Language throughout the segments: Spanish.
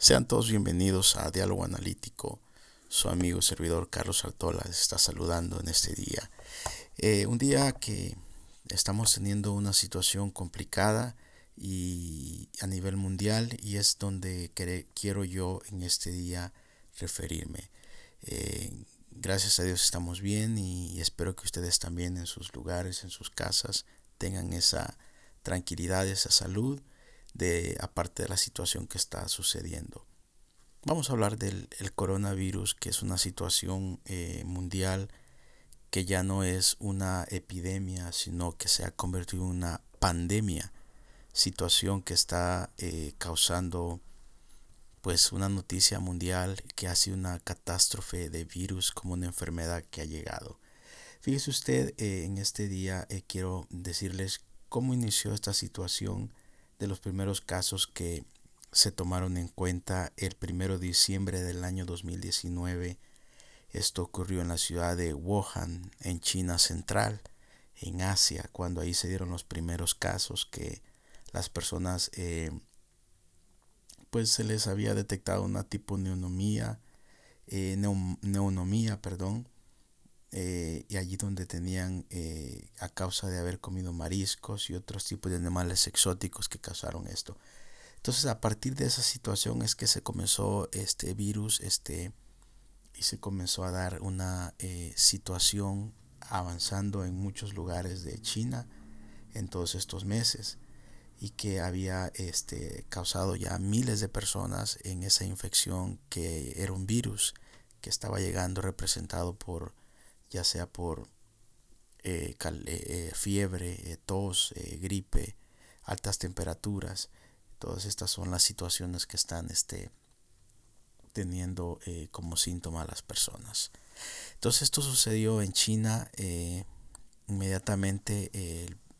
Sean todos bienvenidos a Diálogo Analítico. Su amigo servidor Carlos Artola les está saludando en este día. Eh, un día que estamos teniendo una situación complicada y a nivel mundial y es donde quiero yo en este día referirme. Eh, gracias a Dios estamos bien y espero que ustedes también en sus lugares, en sus casas, tengan esa tranquilidad, esa salud de aparte de la situación que está sucediendo. Vamos a hablar del coronavirus, que es una situación eh, mundial que ya no es una epidemia, sino que se ha convertido en una pandemia, situación que está eh, causando pues una noticia mundial que ha sido una catástrofe de virus como una enfermedad que ha llegado. Fíjese usted, eh, en este día quiero decirles cómo inició esta situación de los primeros casos que se tomaron en cuenta el primero de diciembre del año 2019. Esto ocurrió en la ciudad de Wuhan, en China Central, en Asia, cuando ahí se dieron los primeros casos que las personas, eh, pues se les había detectado una tipo neumonía, eh, neumonía, perdón, eh, y allí donde tenían eh, a causa de haber comido mariscos y otros tipos de animales exóticos que causaron esto. Entonces a partir de esa situación es que se comenzó este virus este, y se comenzó a dar una eh, situación avanzando en muchos lugares de China en todos estos meses y que había este, causado ya miles de personas en esa infección que era un virus que estaba llegando representado por ya sea por eh, eh, eh, fiebre, tos, gripe, altas temperaturas. Todas estas son las situaciones que están este, teniendo como síntoma las personas. Entonces esto sucedió en China. inmediatamente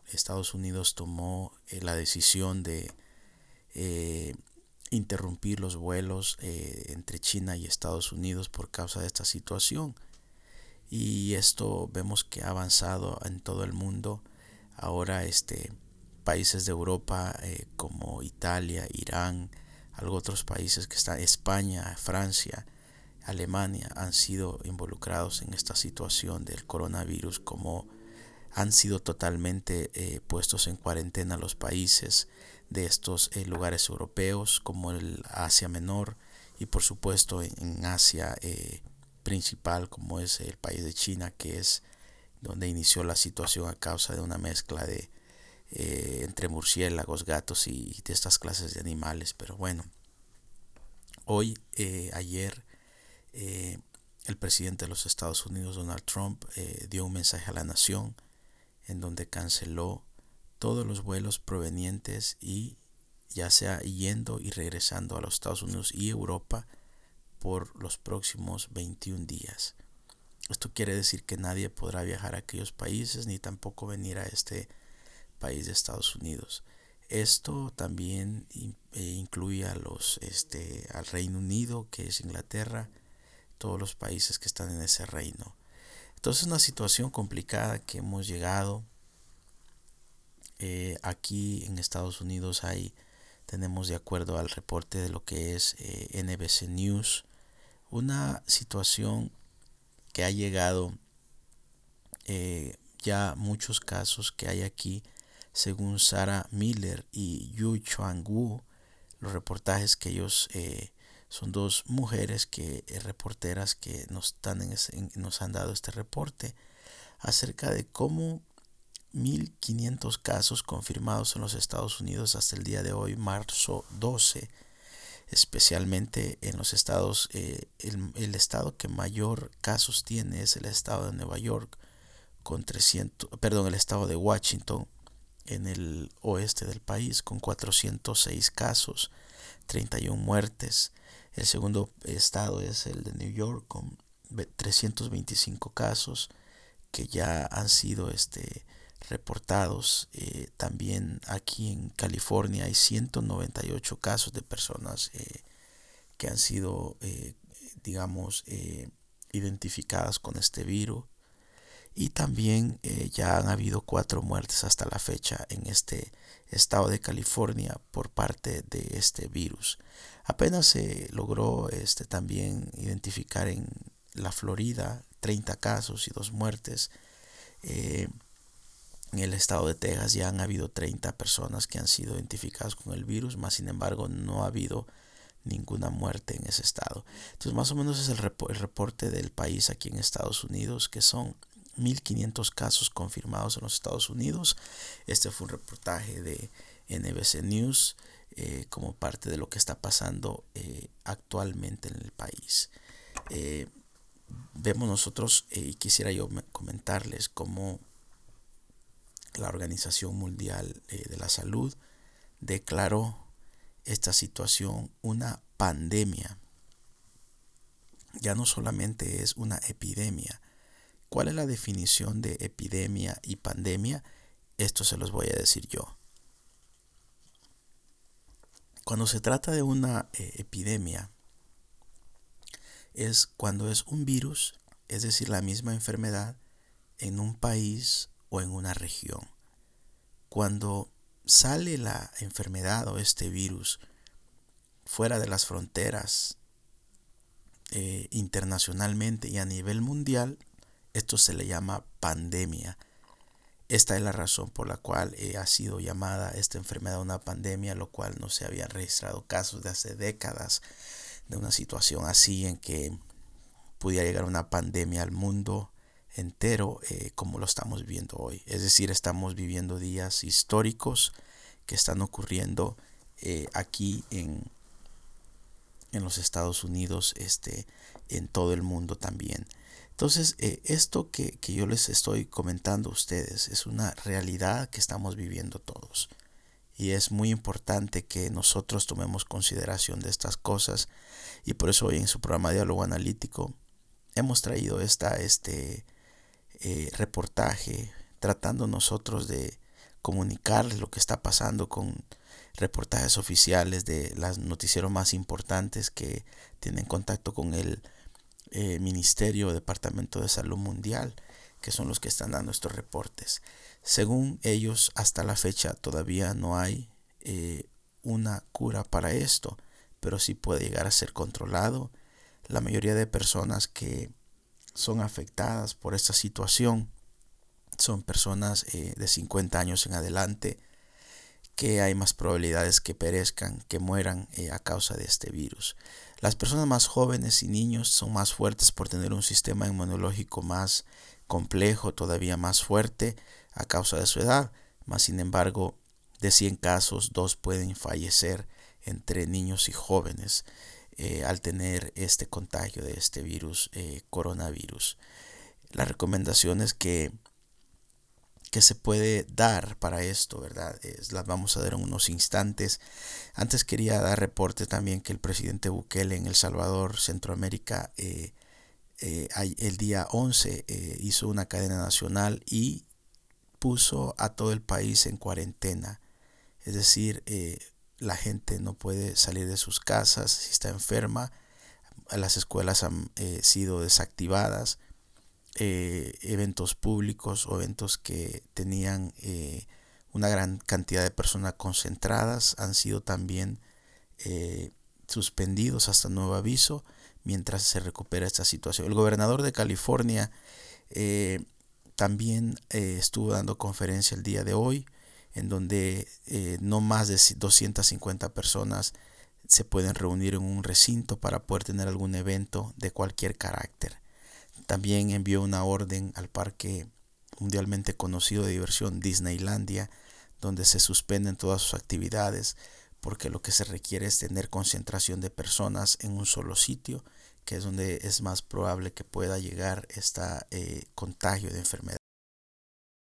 Estados Unidos tomó la decisión de interrumpir los vuelos entre China y Estados Unidos por causa de esta situación y esto vemos que ha avanzado en todo el mundo. Ahora este países de Europa eh, como Italia, Irán, algo otros países que están España, Francia, Alemania han sido involucrados en esta situación del coronavirus como han sido totalmente eh, puestos en cuarentena los países de estos eh, lugares europeos como el Asia Menor y por supuesto en, Asia principal como es el país de China, que es donde inició la situación a causa de una mezcla de eh, entre murciélagos, gatos y de estas clases de animales. Pero bueno, hoy, eh, ayer, eh, el presidente de los Estados Unidos, Donald Trump, dio un mensaje a la nación en donde canceló todos los vuelos provenientes y ya sea yendo y regresando a los Estados Unidos y Europa por los próximos 21 días. Esto quiere decir que nadie podrá viajar a aquellos países ni tampoco venir a este país de Estados Unidos. Esto también eh, incluye a los, este, al Reino Unido, que es Inglaterra, todos los países que están en ese reino. Entonces es una situación complicada que hemos llegado. Eh, aquí en Estados Unidos hay, tenemos de acuerdo al reporte de lo que es eh, NBC News, una situación que ha llegado eh, ya muchos casos que hay aquí, según Sarah Miller y Yu Chuang Wu, los reportajes que ellos eh, son dos mujeres que eh, reporteras que nos, están nos han dado este reporte acerca de cómo 1500 casos confirmados en los Estados Unidos hasta el día de hoy, marzo 12, especialmente en los estados, eh, el, estado que mayor casos tiene es el estado de Nueva York, con 300, perdón, el estado de Washington, en el oeste del país, con 406 casos, 31 muertes. El segundo estado es el de New York, con 325 casos que ya han sido este, reportados. Eh, también aquí en California hay 198 casos de personas eh, que han sido, eh, digamos, identificadas con este virus. y también ya han habido cuatro muertes hasta la fecha en este estado de California por parte de este virus. Apenas se logró este, también identificar en la Florida 30 casos y dos muertes. En el estado de Texas ya han habido 30 personas que han sido identificadas con el virus, más sin embargo no ha habido ninguna muerte en ese estado. Entonces más o menos es el, el reporte del país aquí en Estados Unidos, que son 1.500 casos confirmados en los Estados Unidos. Este fue un reportaje de NBC News eh, como parte de lo que está pasando eh, actualmente en el país. Eh, vemos nosotros, y quisiera yo comentarles cómo la Organización Mundial de la Salud declaró esta situación una pandemia. Ya no solamente es una epidemia, ¿Cuál es la definición de epidemia y pandemia? Esto se los voy a decir yo. Cuando se trata de una eh, epidemia, es cuando es un virus, es decir, la misma enfermedad, en un país o en una región. Cuando sale la enfermedad o este virus fuera de las fronteras eh, internacionalmente y a nivel mundial, esto se le llama pandemia. Esta es la razón por la cual eh, ha sido llamada esta enfermedad una pandemia, lo cual no se habían registrado casos de hace décadas de una situación así en que pudiera llegar una pandemia al mundo entero eh, como lo estamos viviendo hoy. Es decir, estamos viviendo días históricos que están ocurriendo eh, aquí en, en los Estados Unidos, este, en todo el mundo también. Entonces, eh, esto que, yo les estoy comentando a ustedes es una realidad que estamos viviendo todos. Y es muy importante que nosotros tomemos consideración de estas cosas. Y por eso hoy en su programa Diálogo Analítico hemos traído esta, este eh, reportaje tratando nosotros de comunicarles lo que está pasando con reportajes oficiales de las noticieros más importantes que tienen contacto con el eh, Ministerio o Departamento de Salud Mundial, que son los que están dando estos reportes. Según ellos, hasta la fecha todavía no hay eh, una cura para esto, pero sí puede llegar a ser controlado. La mayoría de personas que son afectadas por esta situación son personas eh, de 50 años en adelante que hay más probabilidades que perezcan, que mueran a causa de este virus. Las personas más jóvenes y niños son más fuertes por tener un sistema inmunológico más complejo, todavía más fuerte a causa de su edad. Más sin embargo, de 100 casos, dos pueden fallecer entre niños y jóvenes eh, al tener este contagio de este virus, eh, coronavirus. La recomendación es que que se puede dar para esto, ¿verdad? Es, las vamos a dar en unos instantes. Antes quería dar reporte también que el presidente Bukele en El Salvador, Centroamérica, eh, eh, el día 11 eh, hizo una cadena nacional y puso a todo el país en cuarentena. Es decir, la gente no puede salir de sus casas si está enferma. Las escuelas han sido desactivadas eh, eventos públicos o eventos que tenían eh, una gran cantidad de personas concentradas han sido también eh, suspendidos hasta nuevo aviso mientras se recupera esta situación. El gobernador de California también estuvo dando conferencia el día de hoy en donde no más de 250 personas se pueden reunir en un recinto para poder tener algún evento de cualquier carácter. También envió una orden al parque mundialmente conocido de diversión Disneylandia, donde se suspenden todas sus actividades porque lo que se requiere es tener concentración de personas en un solo sitio, que es donde es más probable que pueda llegar este contagio de enfermedad.